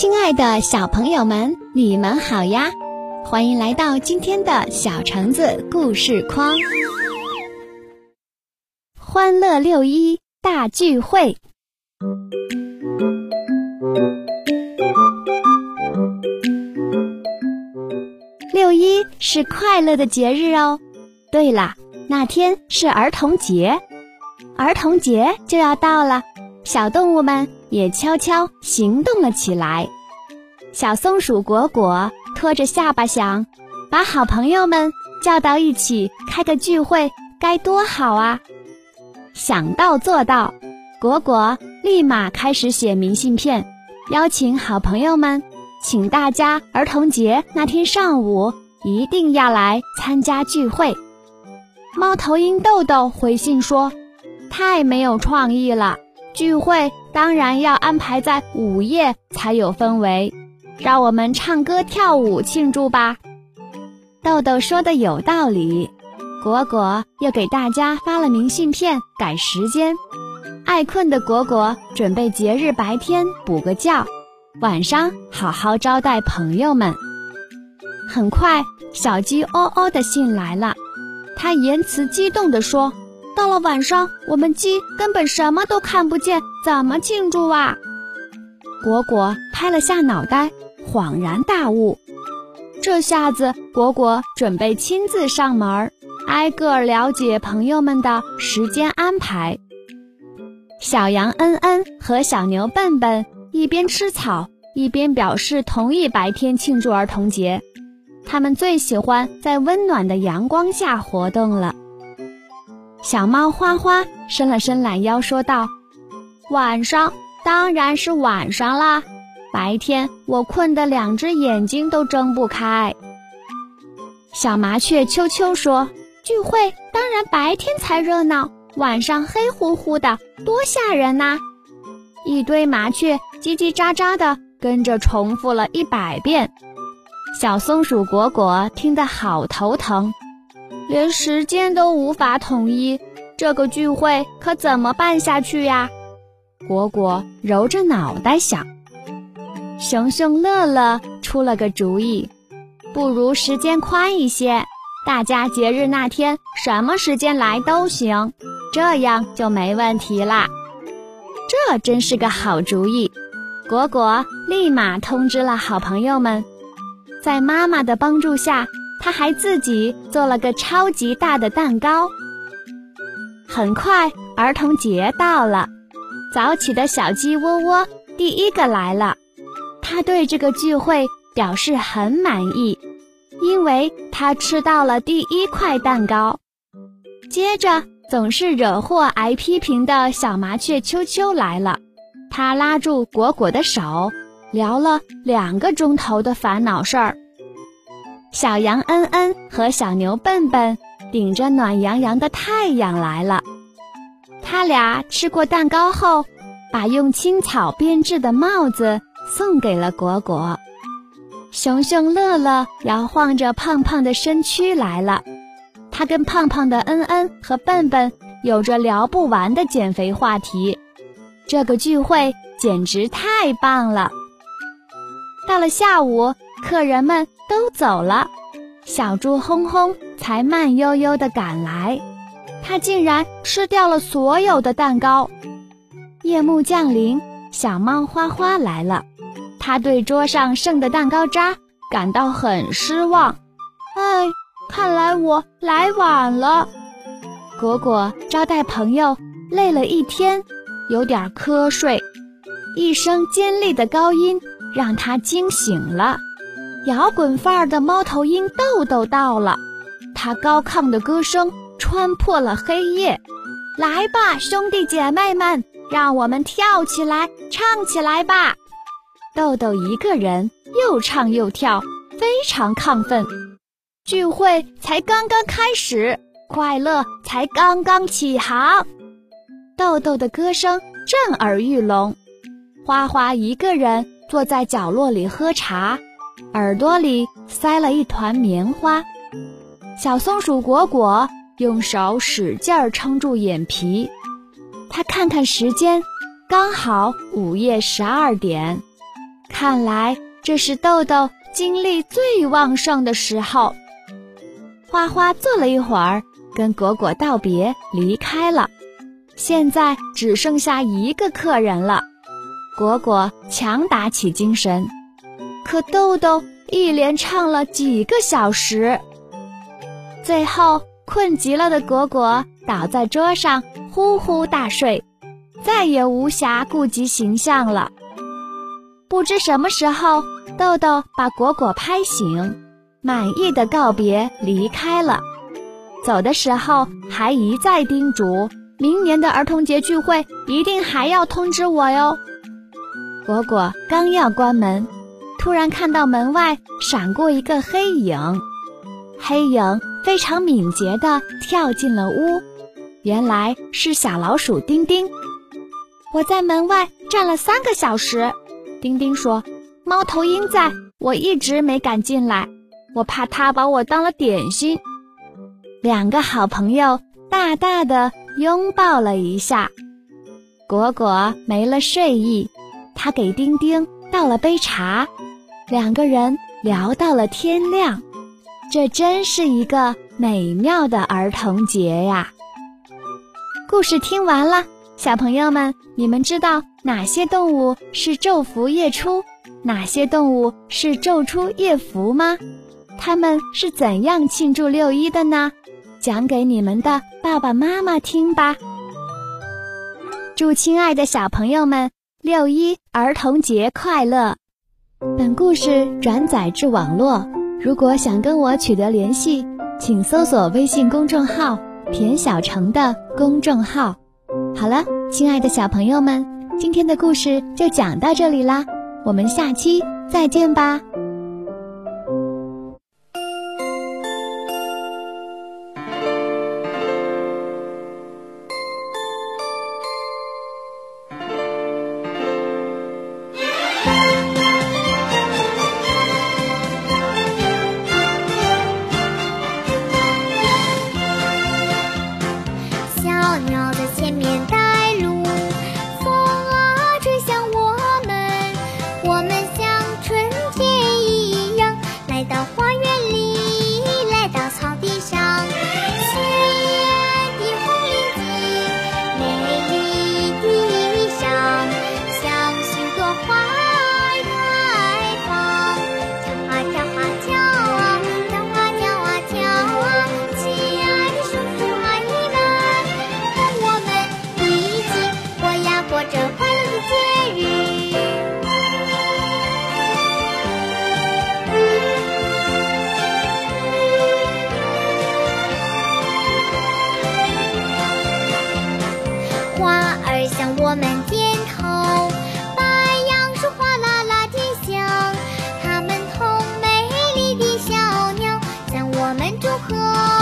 亲爱的小朋友们，你们好呀！欢迎来到今天的小橙子故事框。欢乐六一大聚会，六一是快乐的节日哦。对了，那天是儿童节，儿童节就要到了。小动物们也悄悄行动了起来。小松鼠果果拖着下巴想：把好朋友们叫到一起开个聚会，该多好啊！想到做到，果果立马开始写明信片，邀请好朋友们，请大家儿童节那天上午一定要来参加聚会。猫头鹰豆豆回信说：“太没有创意了。”聚会当然要安排在午夜才有氛围，让我们唱歌跳舞庆祝吧。豆豆说的有道理，果果又给大家发了明信片改时间。爱困的果果准备节日白天补个觉，晚上好好招待朋友们。很快，小鸡哦哦的信来了，他言辞激动地说。到了晚上，我们鸡根本什么都看不见，怎么庆祝啊？果果拍了下脑袋，恍然大悟。这下子，果果准备亲自上门，挨个了解朋友们的时间安排。小羊恩恩和小牛笨笨一边吃草，一边表示同意白天庆祝儿童节。他们最喜欢在温暖的阳光下活动了。小猫花花伸了伸懒腰，说道：“晚上当然是晚上啦，白天我困得两只眼睛都睁不开。”小麻雀秋秋说：“聚会当然白天才热闹，晚上黑乎乎的，多吓人呐！”一堆麻雀叽叽喳喳的跟着重复了一百遍。小松鼠果果听得好头疼。连时间都无法统一，这个聚会可怎么办下去呀？果果揉着脑袋想。熊熊乐乐出了个主意，不如时间宽一些，大家节日那天什么时间来都行，这样就没问题啦。这真是个好主意。果果立马通知了好朋友们，在妈妈的帮助下。他还自己做了个超级大的蛋糕。很快，儿童节到了，早起的小鸡窝窝第一个来了。他对这个聚会表示很满意，因为他吃到了第一块蛋糕。接着，总是惹祸挨批评的小麻雀秋秋来了，他拉住果果的手，聊了两个钟头的烦恼事儿。小羊恩恩和小牛笨笨顶着暖洋洋的太阳来了。他俩吃过蛋糕后，把用青草编制的帽子送给了果果。熊熊乐乐摇晃着胖胖的身躯来了。他跟胖胖的恩恩和笨笨有着聊不完的减肥话题。这个聚会简直太棒了。到了下午。客人们都走了，小猪轰轰才慢悠悠地赶来。他竟然吃掉了所有的蛋糕。夜幕降临，小猫花花来了。他对桌上剩的蛋糕渣感到很失望。哎，看来我来晚了。果果招待朋友累了一天，有点瞌睡。一声尖利的高音让他惊醒了。摇滚范儿的猫头鹰豆豆到了，它高亢的歌声穿破了黑夜。来吧，兄弟姐妹们，让我们跳起来，唱起来吧！豆豆一个人又唱又跳，非常亢奋。聚会才刚刚开始，快乐才刚刚起航。豆豆的歌声震耳欲聋。花花一个人坐在角落里喝茶。耳朵里塞了一团棉花，小松鼠果果用手使劲儿撑住眼皮。他看看时间，刚好午夜十二点。看来这是豆豆精力最旺盛的时候。花花坐了一会儿，跟果果道别，离开了。现在只剩下一个客人了，果果强打起精神，可豆豆一连唱了几个小时，最后困极了的果果倒在桌上呼呼大睡，再也无暇顾及形象了。不知什么时候，豆豆把果果拍醒。满意的告别，离开了。走的时候还一再叮嘱，明年的儿童节聚会一定还要通知我哟。果果刚要关门，突然看到门外闪过一个黑影，黑影非常敏捷地跳进了屋。原来是小老鼠丁丁。我在门外站了三个小时，丁丁说：“猫头鹰在，我一直没敢进来。”我怕它把我当了点心。两个好朋友大大的拥抱了一下。果果没了睡意，他给丁丁倒了杯茶，两个人聊到了天亮。这真是一个美妙的儿童节呀！故事听完了，小朋友们，你们知道哪些动物是昼伏夜出，哪些动物是昼出夜伏吗？他们是怎样庆祝六一的呢？讲给你们的爸爸妈妈听吧。祝亲爱的小朋友们六一儿童节快乐！本故事转载至网络，如果想跟我取得联系，请搜索微信公众号“田小成”的公众号。好了，亲爱的小朋友们，今天的故事就讲到这里啦，我们下期再见吧。和